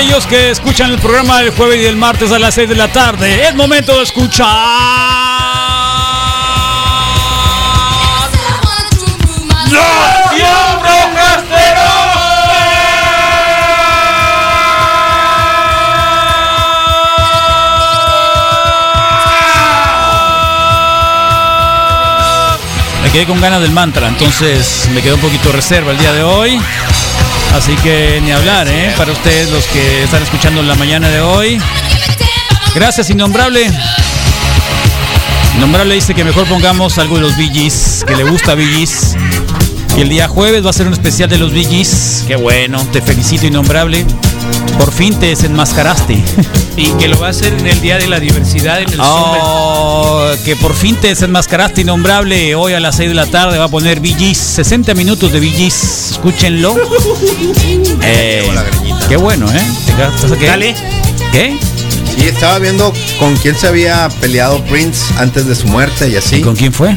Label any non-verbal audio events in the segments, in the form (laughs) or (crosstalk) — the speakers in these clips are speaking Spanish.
Aquellos que escuchan el programa del jueves y del martes a las 6 de la tarde, es momento de escuchar. Me quedé con ganas del mantra, entonces me quedó un poquito reserva el día de hoy. Así que ni hablar, ¿eh? Para ustedes los que están escuchando la mañana de hoy. Gracias, Innombrable. Innombrable dice que mejor pongamos algo de los BGs, que le gusta BGs. Y el día jueves va a ser un especial de los BGs. Qué bueno, te felicito, Innombrable. Por fin te desenmascaraste. Y que lo va a hacer en el Día de la Diversidad en el oh, que por fin te desenmascaraste, Innombrable. Hoy a las 6 de la tarde va a poner BGs. 60 minutos de BGs. Escúchenlo. (laughs) Eh, qué bueno, ¿eh? ¿Qué? Dale. ¿Qué? Sí, estaba viendo con quién se había peleado Prince antes de su muerte y así. ¿Y con quién fue?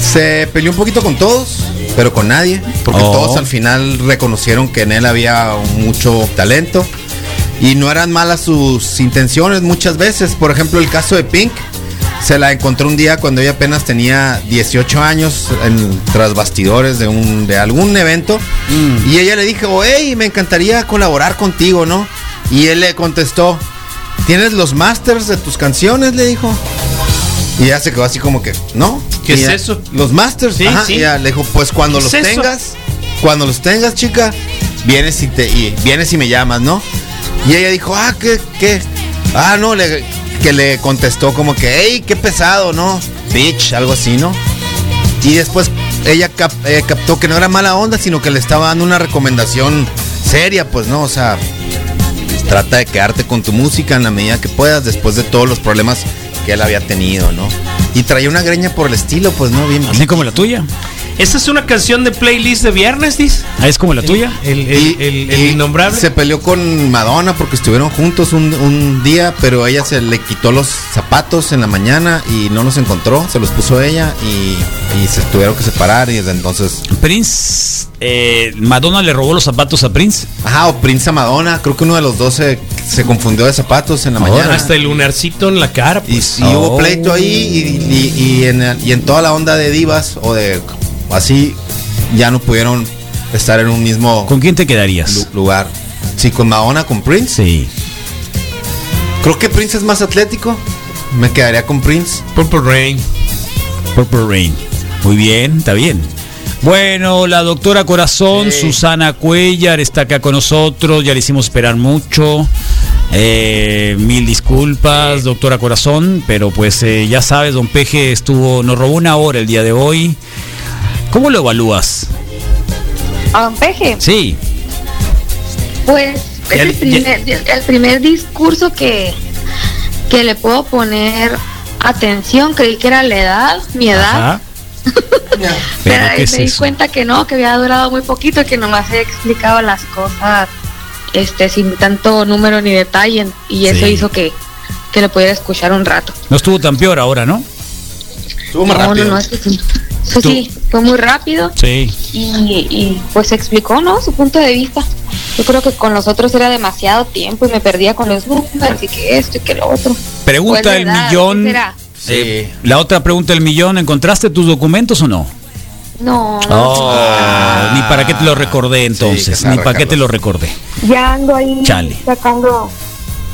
Se peleó un poquito con todos, pero con nadie, porque Oh. todos al final reconocieron que en él había mucho talento y no eran malas sus intenciones muchas veces. Por ejemplo, el caso de Pink se la encontró un día cuando ella apenas tenía 18 años en tras bastidores de un de algún evento y ella le dijo, hey, me encantaría colaborar contigo, ¿no? Y él le contestó, ¿tienes los masters de tus canciones? Le dijo. Y ella se quedó así como que, ¿no? ¿Qué Y es ya- eso? Los masters, Sí, ajá, sí. Y ella le dijo, pues cuando ¿Qué los es tengas, cuando los tengas, chica, vienes y te y vienes y me llamas, ¿no? Y ella dijo, ah, ¿qué? qué? Ah, no, le, que le contestó como que, hey, qué pesado, ¿no? Bitch, algo así, ¿no? Y después ella cap- eh, captó que no era mala onda, sino que le estaba dando una recomendación seria, pues, ¿no? O sea, trata de quedarte con tu música en la medida que puedas después de todos los problemas que él había tenido, ¿no? Y traía una greña por el estilo, pues, ¿no? Bien. Así como la tuya. Esta es una canción de playlist de viernes, dice. Ah, es como la tuya. El, el, Y- el- innombrable. Se peleó con Madonna porque estuvieron juntos un, un día, pero ella se le quitó los zapatos en la mañana y no los encontró, se los puso ella y, y se tuvieron que separar y desde entonces... Prince, eh, Madonna le robó los zapatos a Prince. Ajá, o Prince a Madonna, creo que uno de los dos se, se confundió de zapatos en la Ahora, mañana. Hasta el lunarcito en la cara. Y, Pues. y Oh. hubo pleito ahí y, y- y en, y en toda la onda de divas o de así ya no pudieron estar en un mismo ¿Con quién te quedarías? lu- lugar. Sí, con Madonna, con Prince. Sí. Creo que Prince es más atlético. Me quedaría con Prince. Purple Rain. Purple Rain. Muy bien, está bien. Bueno, la doctora Corazón, Sí. Susana Cuellar, está acá con nosotros. Ya le hicimos esperar mucho. Eh, mil disculpas, doctora Corazón, pero pues eh, ya sabes, don Peje estuvo, nos robó una hora el día de hoy. ¿Cómo lo evalúas? A Don Peje, Sí, pues es el primer, el primer discurso que, que le puedo poner atención. Creí que era la edad, mi edad. Ajá. (laughs) Pero Pero, ahí ¿qué es me di eso? cuenta que no, que había durado muy poquito y que nomás he explicado las cosas este sin tanto número ni detalle y eso Sí. hizo que, que lo pudiera escuchar un rato. No estuvo tan peor ahora, ¿no? Estuvo más no, rápido. no, no, es que sí. Sí, fue muy rápido Sí. y, y pues explicó, ¿no? Su punto de vista. Yo creo que con los otros era demasiado tiempo y me perdía con los números y que esto y que lo otro. Pregunta Pues, del millón. ¿Qué será? Sí. La otra pregunta del millón, ¿encontraste tus documentos o no? No, no, Oh, ni para qué te lo recordé entonces, Sí, ni para qué te lo recordé. ya ando ahí Chale. sacando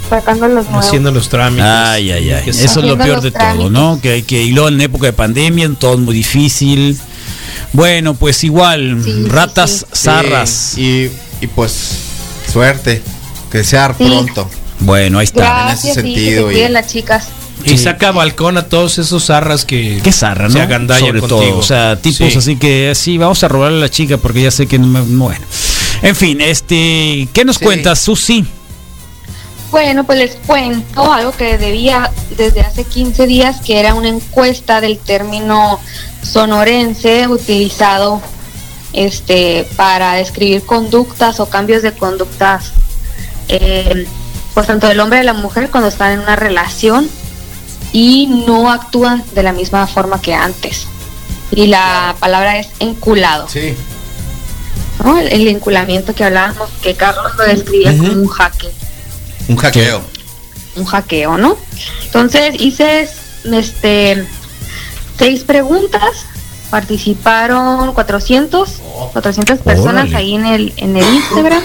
sacando los nuevos. Haciendo los trámites. Ay, ay, ay. Eso es lo peor de todo. ¿no? Que hay que, y luego en época de pandemia, todo es muy difícil. Bueno, pues igual, Sí, ratas sí. zarras. Y, y pues suerte. Que sea Sí. pronto. Bueno, ahí está. Gracias, en ese sí, que sentido, se y- cuiden las chicas. Y saca balcón a todos esos zarras que. Qué zarra, ¿no? Se agandallan Sobre contigo. todo. O sea, tipos Sí. así que sí, vamos a robarle a la chica porque ya sé que no me. Bueno. En fin, este. ¿Qué nos Sí. cuentas, Susi? Bueno, pues les cuento algo que debía desde hace 15 días, que era una encuesta del término sonorense utilizado este para describir conductas o cambios de conductas, eh, pues tanto del hombre y de la mujer cuando están en una relación y no actúan de la misma forma que antes. Y la palabra es enculado. Sí. ¿no? El, el vinculamiento que hablábamos, que Carlos lo describía como un jaque, Un hackeo. un hackeo, ¿no? Entonces hice este seis preguntas, participaron 400, 400 personas Órale. ahí en el, en el Instagram.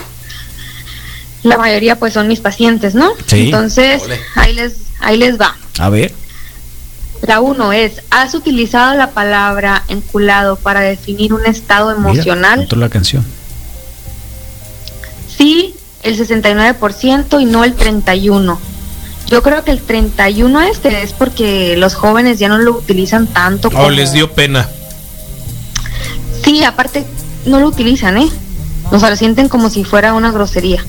La mayoría pues son mis pacientes, ¿no? Sí. Entonces, Ole. ahí les, ahí les va. A ver. La uno es, ¿has utilizado la palabra enculado para definir un estado Mira, emocional? entró la canción. Sí, el 69% y no el 31%. Yo creo que el 31 este es porque los jóvenes ya no lo utilizan tanto. O como- les dio pena. Sí, aparte no lo utilizan, ¿eh? O sea, lo sienten como si fuera una grosería.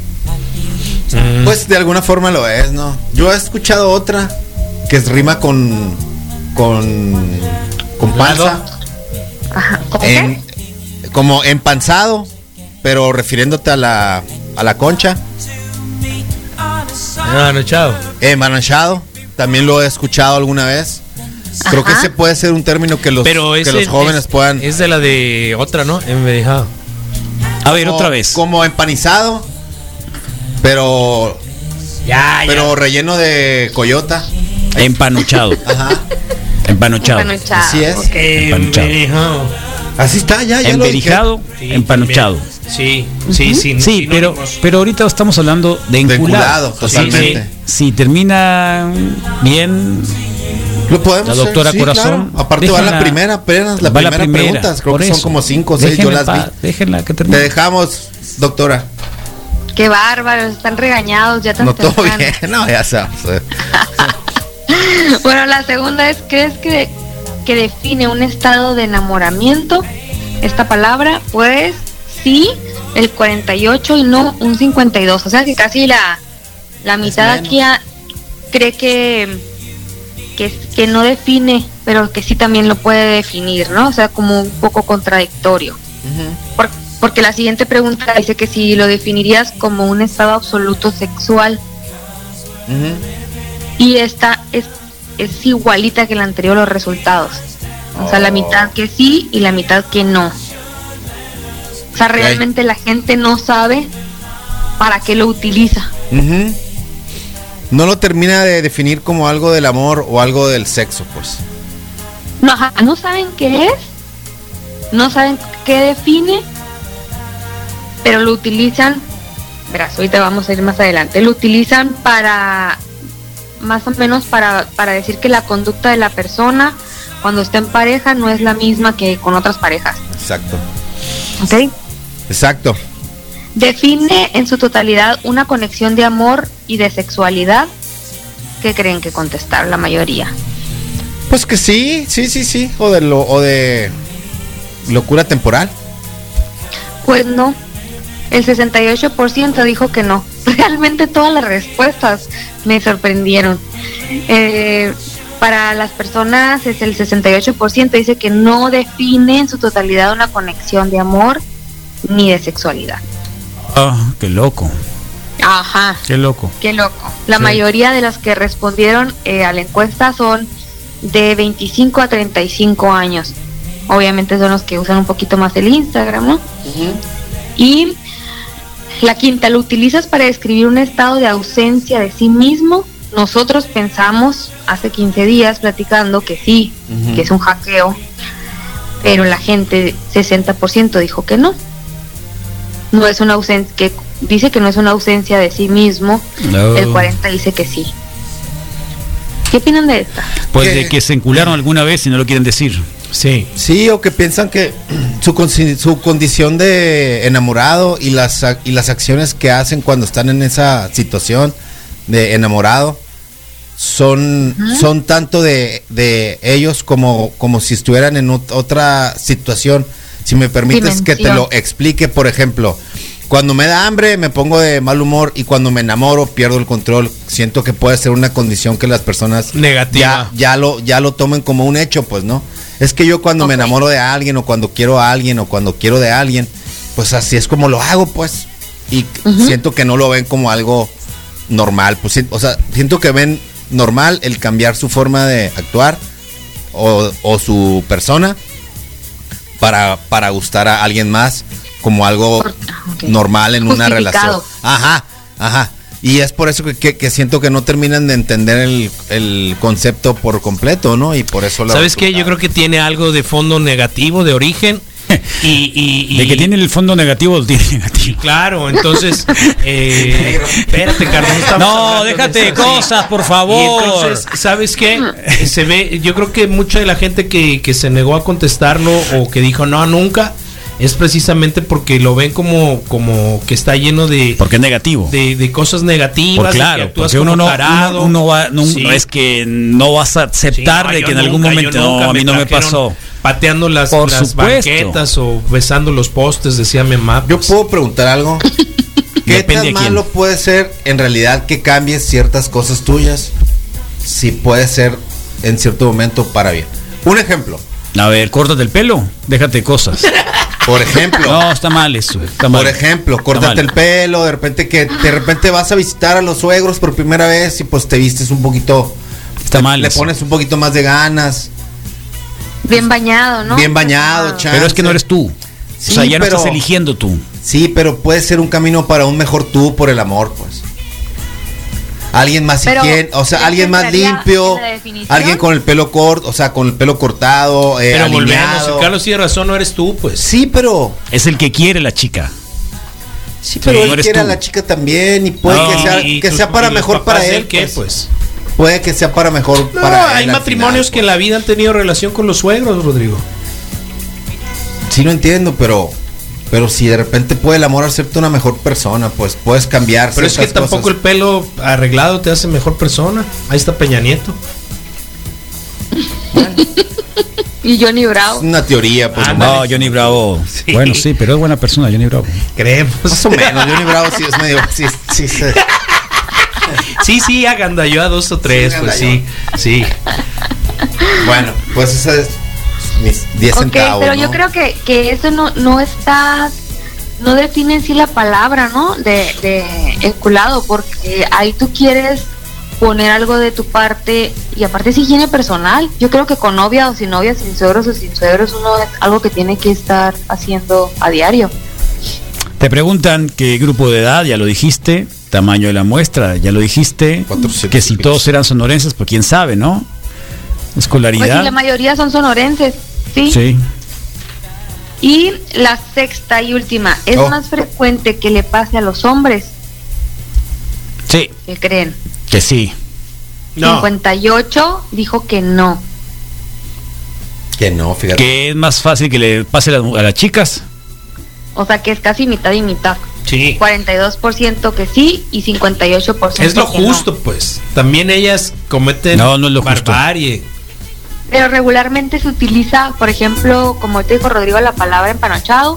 Mm. Pues de alguna forma lo es, ¿no? Yo he escuchado otra que es rima con. con. con panza. Ajá. ¿Cómo En- como empanzado, pero refiriéndote a la. a la concha. No, chao. Embaranchado. También lo he escuchado alguna vez. Creo que ese puede ser un término que los, Pero que los el- jóvenes es- puedan. Es de la de otra, ¿no? Envejado. A ver, como- otra vez. Como empanizado. Pero. Ya, Pero relleno de coyota. Empanuchado. (laughs) Ajá. Empanuchado. Empanuchado. Así es. Ok. Envejado. Así está, ya, ya. Emberijado, Sí, empanuchado. también. Sí, sí, sí. Sí, pero, pero ahorita estamos hablando de enculado. enculado, Así totalmente. Si termina bien, Lo podemos La hacer, doctora sí, Corazón, claro. Aparte va la primera, apenas la primera, pregunta. Creo que son como cinco o seis, yo las vi. Déjenla que Te termine. dejamos, doctora. Qué bárbaros, están regañados ya tan No todo bien, (laughs) no, ya sabes. (laughs) Bueno, la segunda es, ¿crees que, que define un estado de enamoramiento? Esta palabra, pues sí, el 48 y no un 52. O sea que casi la, la mitad aquí a- cree que, que, que no define, pero que sí también lo puede definir, ¿no? O sea, como un poco contradictorio. Por- porque la siguiente pregunta dice que si lo definirías como un estado absoluto sexual y esta es, es igualita que la anterior los resultados. O sea, la mitad que sí y la mitad que no. O sea, realmente la gente no sabe para qué lo utiliza. No lo termina de definir como algo del amor o algo del sexo, pues. No, ajá, no saben qué es, no saben qué define, pero lo utilizan, verás, ahorita vamos a ir más adelante, lo utilizan para, más o menos para, para decir que la conducta de la persona cuando está en pareja no es la misma que con otras parejas. Exacto. ¿Ok? Exacto. Define en su totalidad una conexión de amor y de sexualidad. ¿Qué creen que contestar la mayoría? Pues que sí, sí, sí, sí. O de lo, o de locura temporal. Pues no. El 68% dijo que no. (laughs) Realmente todas las respuestas me sorprendieron. Eh, para las personas es el 68% dice que no define en su totalidad una conexión de amor ni de sexualidad. Ah, qué loco. Ajá. Qué loco. Qué loco. La Sí. mayoría de las que respondieron eh, a la encuesta son de 25 a 35 años. Obviamente son los que usan un poquito más el Instagram, ¿no? Y la quinta, ¿lo utilizas para describir un estado de ausencia de sí mismo? Nosotros pensamos hace 15 días platicando que sí, que es un hackeo, pero la gente, 60% dijo que no. No es una ausencia, que dice que no es una ausencia de sí mismo, No. el 40 dice que sí. ¿Qué opinan de esta? Pues de que se encularon alguna vez y no lo quieren decir. Sí. Sí, o que piensan que (clears throat) su, su condición de enamorado y las, y las acciones que hacen cuando están en esa situación de enamorado son, son tanto de, de ellos como, como si estuvieran en ot- otra situación. Si me permites que te lo explique, por ejemplo, cuando me da hambre me pongo de mal humor y cuando me enamoro pierdo el control. Siento que puede ser una condición que las personas Negativa. ya, ya lo ya lo tomen como un hecho, pues, ¿no? Es que yo cuando me enamoro de alguien o cuando quiero a alguien o cuando quiero de alguien, pues así es como lo hago, pues. Y siento que no lo ven como algo normal, pues, o sea, siento que ven normal el cambiar su forma de actuar o, o su persona para, para gustar a alguien más como algo Normal en una relación. Ajá, ajá. Y es por eso que, que- que siento que no terminan de entender el, el concepto por completo, ¿no? Y por eso la ¿Sabes qué? Yo creo que tiene algo de fondo negativo, de origen. Y, y- y- De que tiene el fondo negativo, lo (laughs) tiene negativo. Claro, entonces. (laughs) eh, espérate, Carlos. No, de déjate sí. cosas, por Y favor. entonces, ¿sabes qué? Se ve, yo creo que mucha de la gente que, que se negó a contestarlo o que dijo no, nunca, es precisamente porque lo ven como, como que está lleno de, Porque es negativo. de, de cosas negativas. Por de que claro, actúas porque uno como no, tarado. uno, uno va, no, Sí. no es que no vas a aceptar Sí, no, de que en algún nunca, momento no, a mí no me pasó. Pateando las, Por las banquetas o besando los postes, decía mi mamá. Yo pues. puedo preguntar algo. (laughs) ¿Qué Depende tan quién. malo puede ser en realidad que cambies ciertas cosas tuyas? Si puede ser en cierto momento para bien. Un ejemplo. A ver, córtate el pelo, déjate cosas. (laughs) Por ejemplo. No, está mal eso. Está mal. Por ejemplo, mal. el pelo, de repente que de repente vas a visitar a los suegros por primera vez y pues te vistes un poquito Está mal Le eso. pones un poquito más de ganas, Bien bañado, ¿no? bien bañado, chan. Pero es que no eres tú. Sí, o sea, ya no pero- estás eligiendo tú. Sí, pero puede ser un camino para un mejor tú por el amor, pues. Alguien más Pero, higiene, o sea, ¿eso alguien más limpio, alguien con el pelo corto, o sea, con el pelo cortado, eh, Pero volvemos, alineado. Carlos tiene razón, no eres tú, pues. Sí, pero Es el que quiere la chica. sí, pero él quiere a la chica también y puede No, que sea, Y que tus- sea para mejor para él, ¿qué, pues. pues? Puede que sea para mejor No, para él hay matrimonios final, que en pues. la vida han tenido relación con los suegros, Rodrigo. Sí lo entiendo, pero pero si de repente puede el amor hacerte una mejor persona, pues puedes cambiar Pero es que tampoco cosas. el pelo arreglado te hace mejor persona. Ahí está Peña Nieto. (laughs) Y Johnny es Bravo. una teoría, pues. Ándale. No, Johnny Bravo. Sí. Bueno, sí, pero es buena persona, Johnny Bravo. Creemos. Más o menos, Johnny (laughs) Bravo sí es medio sí, sí, sí. Sí, sí, agandalló a dos o tres, Sí, pues sí, sí. Bueno, pues esa es mis 10 Ok, centavos. pero ¿no? yo creo que, que eso no, no está, no define en sí la palabra, ¿no? De, de enculado, porque ahí tú quieres poner algo de tu parte y aparte es higiene personal. Yo creo que con novia o sin novia, sin suegros o sin suegros, uno es algo que tiene que estar haciendo a diario. Te preguntan qué grupo de edad, ya lo dijiste. Tamaño de la muestra, ya lo dijiste. Cuatro, siete, que si todos eran sonorenses, pues quién sabe, ¿no? Pues Escolaridad. sí, la mayoría son sonorenses, ¿sí? Sí. Y la sexta y última, es Oh. más frecuente que le pase a los hombres, Sí, que creen. que sí. No. 58 dijo que no. Que no, fíjate. Que es más fácil que le pase a las, a las chicas. O sea que es casi mitad y mitad. Sí. 42% que sí y 58% Es lo que no. justo, pues. También ellas cometen No, no es lo justo. Pero regularmente se utiliza, por ejemplo, como te dijo Rodrigo, la palabra empanochado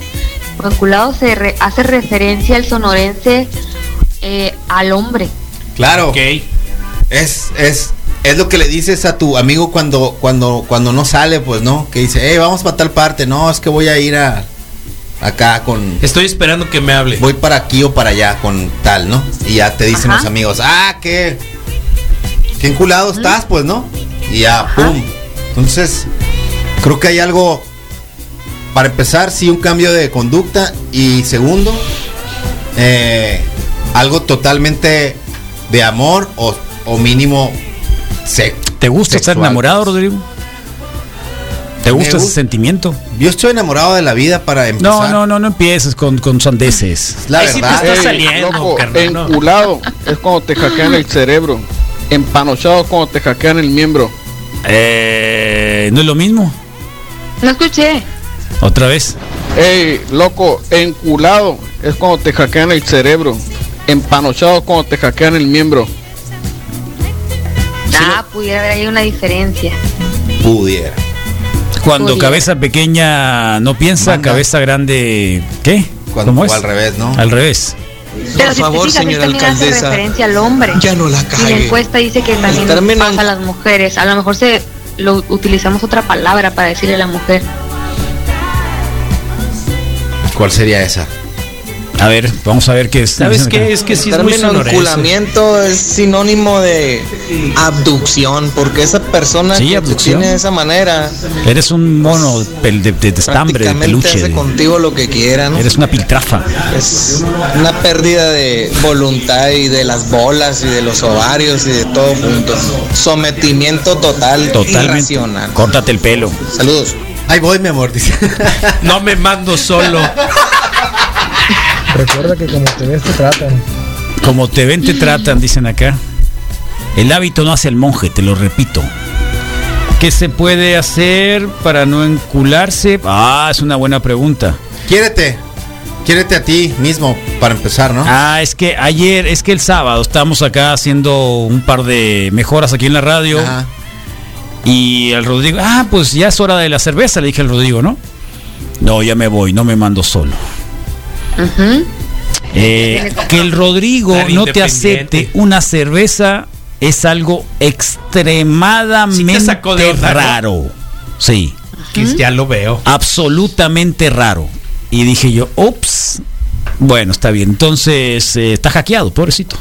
o enculado se re- hace referencia al sonorense eh, al hombre. Claro. Ok. Es, es, es lo que le dices a tu amigo cuando, cuando, cuando no sale, pues, ¿no? Que dice, hey, vamos para tal parte. No, es que voy a ir a acá con. Estoy esperando que me hable. Voy para aquí o para allá con tal, ¿no? Y ya te dicen Ajá. los amigos, ah, qué. Qué enculado estás, pues, ¿no? Y ya, Ajá. pum. Entonces, creo que hay algo. Para empezar, sí, un cambio de conducta. Y segundo, eh, algo totalmente de amor o, o mínimo se- ¿Te gusta estar enamorado. Rodrigo? ¿Te Me gusta ese sentimiento? Yo estoy enamorado de la vida para empezar. No, no, no, no empieces con, con sandeces. La Ahí sí te verdad. está Ey, saliendo, loco, carnal, ¿no? enculado es cuando te hackean el cerebro. Empanochado es cuando te hackean el miembro. Eh, ¿No es lo mismo? No escuché. Otra vez. Ey, loco, enculado es cuando te hackean el cerebro. Empanochado es cuando te hackean el miembro. Ah, pudiera haber ahí una diferencia. Pudiera. Cuando Pudiera. cabeza pequeña no piensa, Manda. cabeza grande. ¿Qué? Cuando ¿Cómo es? al revés, ¿no? Al revés. Pero si favor, te fijas, señora alcaldesa, referencia al hombre. Ya no la Y la cague. encuesta dice que también pasa a las mujeres. A lo mejor se lo utilizamos otra palabra para decirle a la mujer. ¿Cuál sería esa? A ver, vamos a ver qué es. ¿Sabes qué? Es que sí El es muy enculamiento es sinónimo de abducción, porque esa persona Sí, que abducción. tiene de esa manera Eres un mono de, de, de- de estambre, de peluche. hace contigo lo que quiera, ¿no? eres una piltrafa. Es una pérdida de voluntad y de las bolas y de los ovarios y de todo junto. Sometimiento total, Totalmente. irracional. Córtate el pelo. Saludos. Ahí voy, mi amor, dice. No me mando solo. (laughs) Recuerda que como te ves te tratan. Como te ven, te tratan, dicen acá. El hábito no hace el monje, te lo repito. ¿Qué se puede hacer para no encularse? Ah, es una buena pregunta. Quiérete. Quiérete a ti mismo, para empezar, ¿no? Ah, es que ayer, es que el sábado estábamos acá haciendo un par de mejoras aquí en la radio. Ajá. Y el Rodrigo, ah, pues ya es hora de la cerveza, le dije al Rodrigo, ¿no? No, ya me voy, no me mando solo. Eh, que el Rodrigo no te acepte una cerveza es algo extremadamente raro. Sí, Que ya lo veo. absolutamente raro. Y dije yo, ups. Bueno, está bien. Entonces, eh, está hackeado, pobrecito.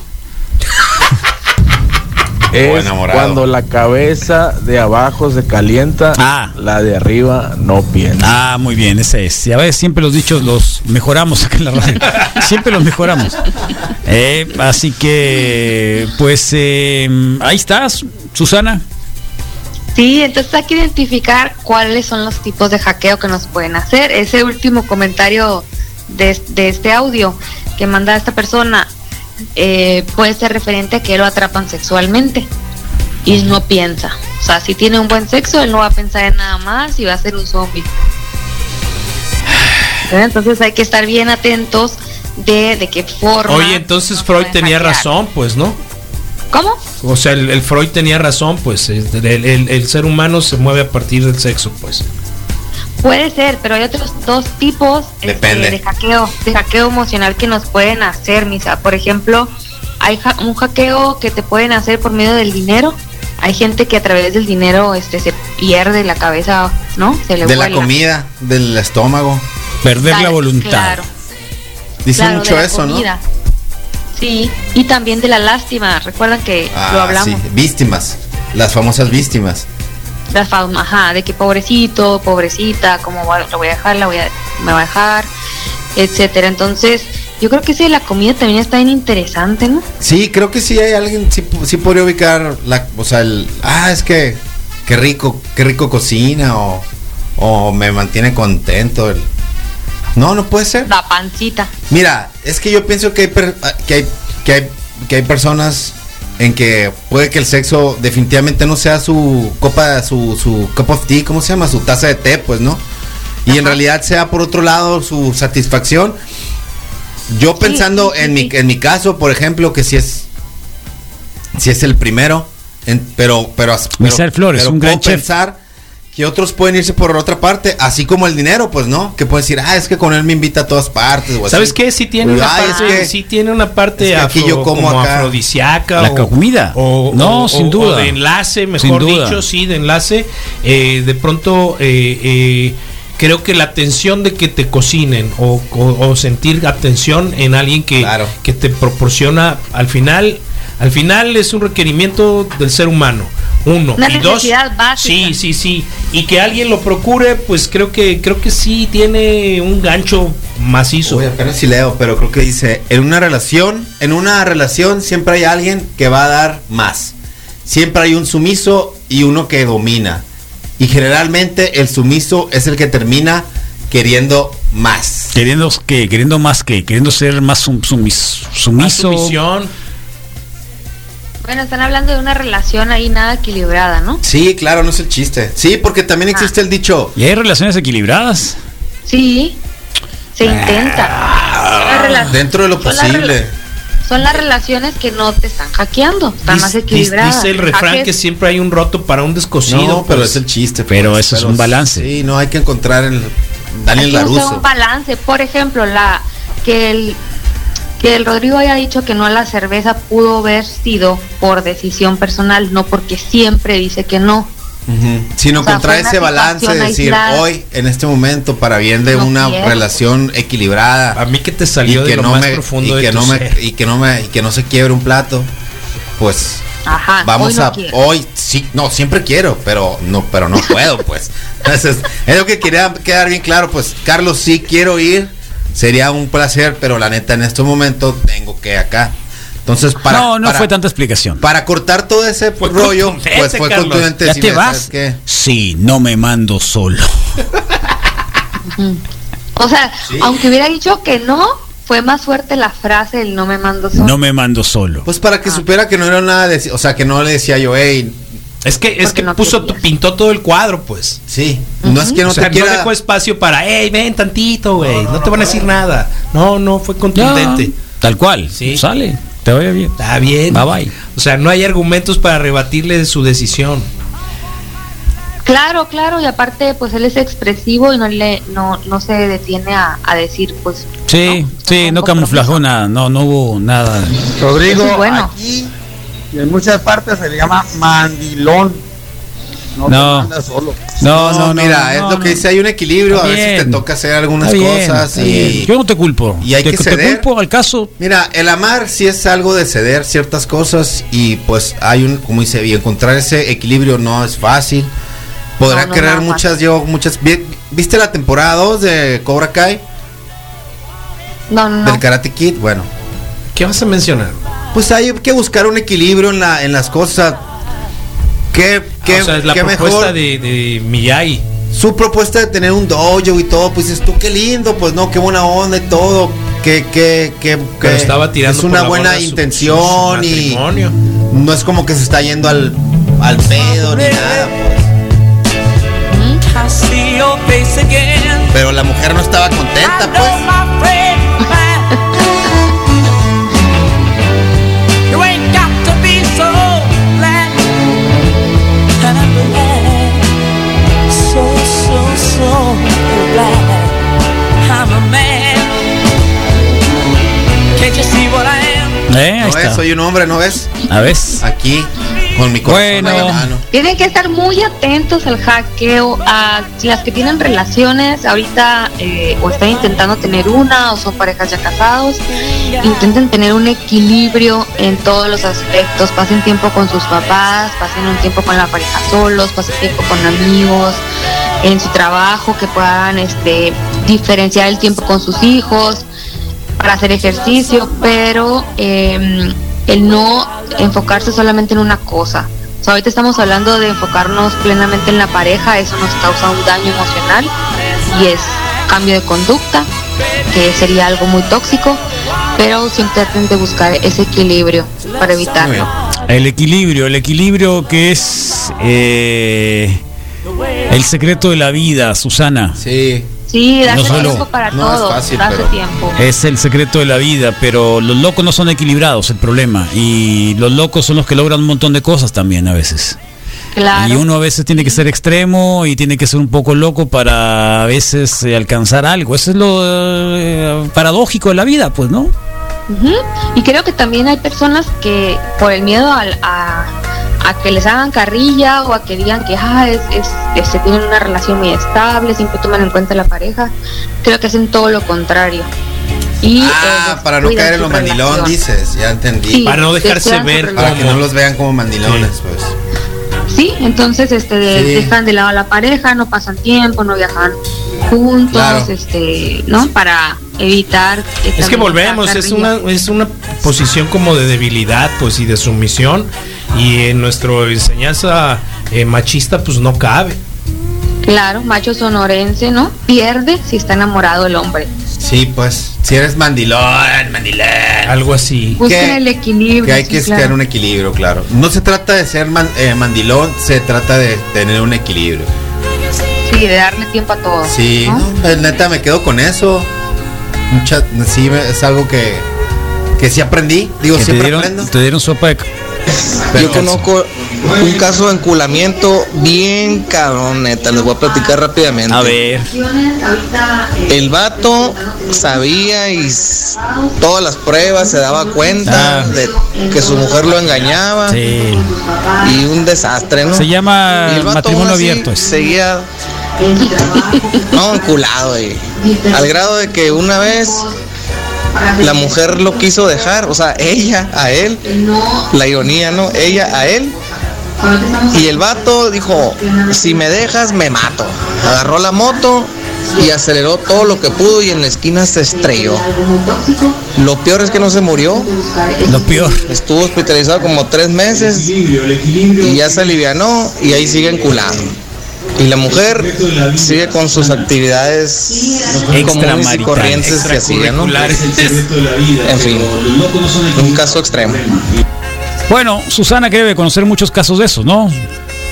Es enamorado. cuando la cabeza de abajo se calienta, Ah. la de arriba no piensa. Ah, muy bien, ese es. Ya ves, siempre los dichos los mejoramos acá en la radio. (laughs) siempre los mejoramos. Eh, así que, pues, eh, ahí estás, Susana. Sí, entonces hay que identificar cuáles son los tipos de hackeo que nos pueden hacer. Ese último comentario de, de este audio que manda esta persona eh, puede ser referente a que lo atrapan sexualmente y no piensa. O sea, si tiene un buen sexo, él no va a pensar en nada más y va a ser un zombie. Entonces hay que estar bien atentos de, de qué forma. Oye, entonces Freud tenía hackear. razón, pues, ¿no? ¿Cómo? O sea, el, el Freud tenía razón, pues. El, el- el ser humano se mueve a partir del sexo, pues. Puede ser, pero hay otros dos tipos este, de hackeo, de hackeo emocional que nos pueden hacer, Misa. Por ejemplo, hay un hackeo que te pueden hacer por medio del dinero. Hay gente que a través del dinero este se pierde la cabeza, ¿no? Se le De la comida, del estómago. Perder la voluntad. Claro, Dice claro, mucho de la eso, ¿no? Sí, y también de la lástima. Recuerdan que lo Ah, hablamos. sí. Víctimas. Las famosas víctimas. La fama, ajá, de que pobrecito, pobrecita, cómo va- lo voy a dejar, la voy a, me va a dejar, etcétera. Entonces, yo creo que ese de la comida también está bien interesante, ¿no? Sí, creo que sí hay alguien, sí, sí podría ubicar la, o sea, el, ah, es que, qué rico, qué rico cocina o, o me mantiene contento. el- no, no puede ser. La pancita. Mira, es que yo pienso que hay, per- ah, que hay, que hay, que hay personas en que puede que el sexo definitivamente no sea su copa, su, su cup of tea, ¿cómo se llama? Su taza de té, pues, ¿no? Y en realidad sea por otro lado su satisfacción. Yo pensando sí, sí, en mi en mi caso, por ejemplo, que si es si es el primero, en- pero pero, pero Flores, pero un gran puedo chef. Que otros pueden irse por otra parte, así como el dinero, pues, ¿no? Que pueden decir, ah, es que con él me invita a todas partes. o así. ¿Sabes qué? Sí tiene una Ay, es parte, que- sí tiene una parte es que aquí afro- yo como como acá. afrodisíaca La o- comida. o- No, o- sin duda. o de enlace, mejor Sin duda. dicho, sí, de enlace. Eh, de pronto eh, eh, creo que la atención de que te cocinen o, o- o sentir atención en alguien que, Claro. que te proporciona al final, al final es un requerimiento del ser humano. Uno Una y dos, básica. sí, sí, sí, y que alguien lo procure, pues creo que creo que sí tiene un gancho macizo. Uy, apenas si leo, pero creo que dice, en una relación, en una relación siempre hay alguien que va a dar más. Siempre hay un sumiso y uno que domina. Y generalmente el sumiso es el que termina queriendo más. Queriendo que, queriendo más que, queriendo ser más sum- sumis- Más sumiso. sumisión. Bueno, están hablando de una relación ahí nada equilibrada, ¿no? Sí, claro, no es el chiste. Sí, porque también existe el dicho, Y hay relaciones equilibradas. Sí, se intenta. Las rela- dentro de lo son posible. Son las relaciones que no te están hackeando, están más equilibradas. Dice el refrán que siempre hay un roto para un descosido. No, pero pues. es el chiste. Pero pues, eso es un balance. Sí, no hay que encontrar el Daniel Laruso. un balance. Por ejemplo, la que el que el Rodrigo haya dicho que no a la cerveza pudo haber sido por decisión personal, no porque siempre dice que no. Sino O sea, una ese balance de decir aislada. hoy, en este momento, para bien de No una quiero. relación equilibrada. A mí que te salió de lo más profundo y que no me y que no me y que no se quiebre un plato. Pues Ajá. vamos hoy no a quiero. hoy sí, no, siempre quiero, pero no pero no puedo, pues. (laughs) Entonces, es lo que quería quedar bien claro, pues Carlos sí quiero ir, sería un placer, pero la neta en estos momentos tengo que acá. Entonces, para no, no para- fue tanta explicación. para cortar todo ese Fue rollo, pues fue Carlos. contundente ¿Ya decirle, te ¿sabes vas? qué? Sí, no me mando solo. (laughs) O sea, Sí. aunque hubiera dicho que no, fue más fuerte la frase el no me mando solo. No me mando solo. Pues para que Ah. supiera que no era nada de, o sea, que no le decía yo, hey, Es que, es que no puso, querías. pintó todo el cuadro, pues. sí, no es que no o sea, te quiera. no dejó espacio para, hey, ven tantito, güey. No te van a decir nada. No, no, fue contundente. Ya, tal cual. Sí. Sale. Te vaya bien. Está bien. Bye bye. O sea, no hay argumentos para rebatirle su decisión. Claro, claro, y aparte, pues él es expresivo y no le, no, no se detiene a, a decir, pues. Sí, no, sí, un no camuflajó nada. No, no hubo nada. Rodrigo, es bueno. aquí y en muchas partes se le llama mandilón. No, No. te solo. No, No, mira, no, es no, lo que dice, hay un equilibrio, a veces te toca hacer algunas bien, cosas y. Yo no te culpo. y hay te, que te ceder. culpo al caso. Mira, el amar sí es algo de ceder ciertas cosas y pues hay un, como dice, y encontrar ese equilibrio no es fácil. Podrá más. muchas, yo muchas, vi- ¿viste la temporada 2 de Cobra Kai? No, no, Del. Karate Kid, bueno. ¿Qué vas a mencionar? Pues hay que buscar un equilibrio en, la, en las cosas. ¿Qué, qué, o sea, es la qué propuesta mejor? de, de Miyagi. Su propuesta de tener un dojo y todo, pues dices tú, qué lindo, pues no, qué buena onda y todo. Que, que, que, estaba tirando es por una buena su- intención su y no es como que se está yendo al, al pedo ni nada. pues. Pero la mujer no estaba contenta, pues. Eh, ¿No ves? Soy un hombre, ¿no ves? A ver. Aquí, con mi corazón Bueno. en la mano. Tienen que estar muy atentos al hackeo, a las que tienen relaciones ahorita eh, o están intentando tener una o son parejas ya casados, intenten tener un equilibrio en todos los aspectos, pasen tiempo con sus papás, pasen un tiempo con la pareja solos, pasen tiempo con amigos, en su trabajo, que puedan este, diferenciar el tiempo con sus hijos para hacer ejercicio, pero eh, el no enfocarse solamente en una cosa. O sea, ahorita estamos hablando de enfocarnos plenamente en la pareja, eso nos causa un daño emocional y es cambio de conducta, que sería algo muy tóxico, pero siempre traten de buscar ese equilibrio para evitarlo. El equilibrio, el equilibrio que es eh, el secreto de la vida, Susana. Sí. Sí, darse No solo- tiempo para no es todo, fácil, darse pero- tiempo. Es el secreto de la vida, pero los locos no son equilibrados, el problema. Y los locos son los que logran un montón de cosas también a veces. Claro. Y uno a veces tiene que ser extremo y tiene que ser un poco loco para a veces eh, alcanzar algo. Eso es lo eh, paradójico de la vida, pues, ¿no? Y creo que también hay personas que por el miedo al- a, a que les hagan carrilla o a que digan que ah, es, es, este, tienen una relación muy estable, siempre toman en cuenta la pareja, creo que hacen todo lo contrario. Y, Ah, eh, para no caer en lo mandilón, relación. dices. Ya entendí. Sí, Para no dejarse ver Para que no los vean como mandilones, pues. Sí, entonces este Sí. dejan de lado a la pareja, no pasan tiempo, no viajan juntos, Claro. este, ¿no? Para evitar Es que volvemos, es una, es una posición como de debilidad, pues, y de sumisión. Y en nuestra enseñanza eh, machista, pues no cabe. Claro, macho sonorense, ¿no? Pierde si está enamorado el hombre. Sí, pues. Si eres mandilón, mandilón. Algo así. Que- el equilibrio. Que hay sí, que claro. crear un equilibrio, claro. No se trata de ser man- eh, mandilón, se trata de tener un equilibrio. Sí, de darle tiempo a todo. Sí, ¿no? eh, neta me quedo con eso. Mucha, sí, me- es algo que, que sí aprendí. Digo, Que te siempre dieron, aprendo. te dieron sopa de, Yo conozco un caso de enculamiento bien cabrón, neta. Les voy a platicar rápidamente. A ver. El vato sabía y todas las pruebas se daba cuenta Ah. de que su mujer lo engañaba Sí. y un desastre, ¿no? Se llama Y el vato matrimonio abierto. Seguía (laughs) no enculado, güey. Al grado de que una vez la mujer lo quiso dejar, o sea, ella a él, la ironía, ¿no? Ella a él. Y el vato dijo, si me dejas, me mato. Agarró la moto y aceleró todo lo que pudo y en la esquina se estrelló. Lo peor es que no se murió. Lo peor. Estuvo hospitalizado como tres meses y ya se alivianó y ahí sigue enculado. Y la mujer sigue con sus actividades comunes y corrientes que hacía, ¿no? En fin, un caso extremo. Bueno, Susana que debe conocer muchos casos de esos, ¿no?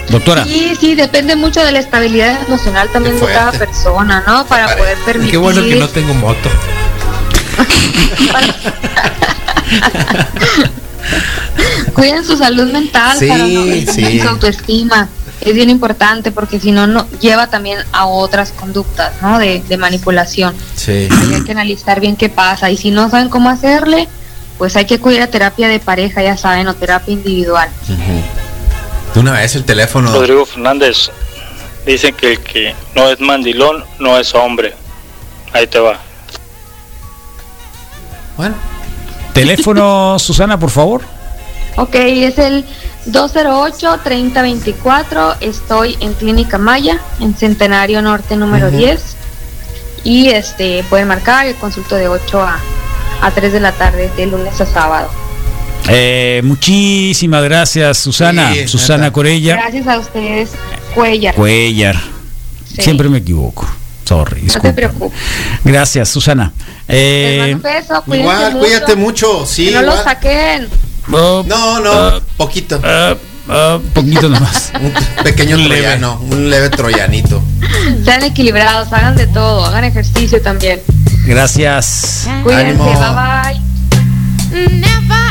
Doctora. Sí, sí, depende mucho de la estabilidad emocional también de cada persona, ¿no? Para poder permitir. Qué bueno que no tengo moto. (laughs) Cuiden su salud mental, Sí, para no sí. su autoestima. Es bien importante porque si no, no lleva también a otras conductas, ¿no? De, de manipulación. Sí. Ahí hay que analizar bien qué pasa. Y si no saben cómo hacerle, pues hay que acudir a terapia de pareja, ya saben, o terapia individual. De una vez el teléfono. Rodrigo Fernández dice que el que no es mandilón no es hombre. Ahí te va. Bueno. Teléfono, (laughs) Susana, por favor. Ok, es el 208-3024. Estoy en Clínica Maya, en Centenario Norte número 10. Y este pueden marcar el consulto de 8 a, a 3 de la tarde, de lunes a sábado. Eh, muchísimas gracias, Susana. Sí, Susana. Corella. Gracias a ustedes, Cuellar. Cuellar. Sí. Siempre me equivoco. Sorry, No te preocupes. Gracias, Susana. Les Eh, mando un beso, Igual, mucho. cuídate mucho. Sí, Que no lo igual. saquen. No, no, poquito. poquito nomás. (laughs) Un pequeño Leve. troyano, un leve troyanito. Sean equilibrados, hagan de todo, hagan ejercicio también. Gracias. Cuídense, Ánimo. bye bye.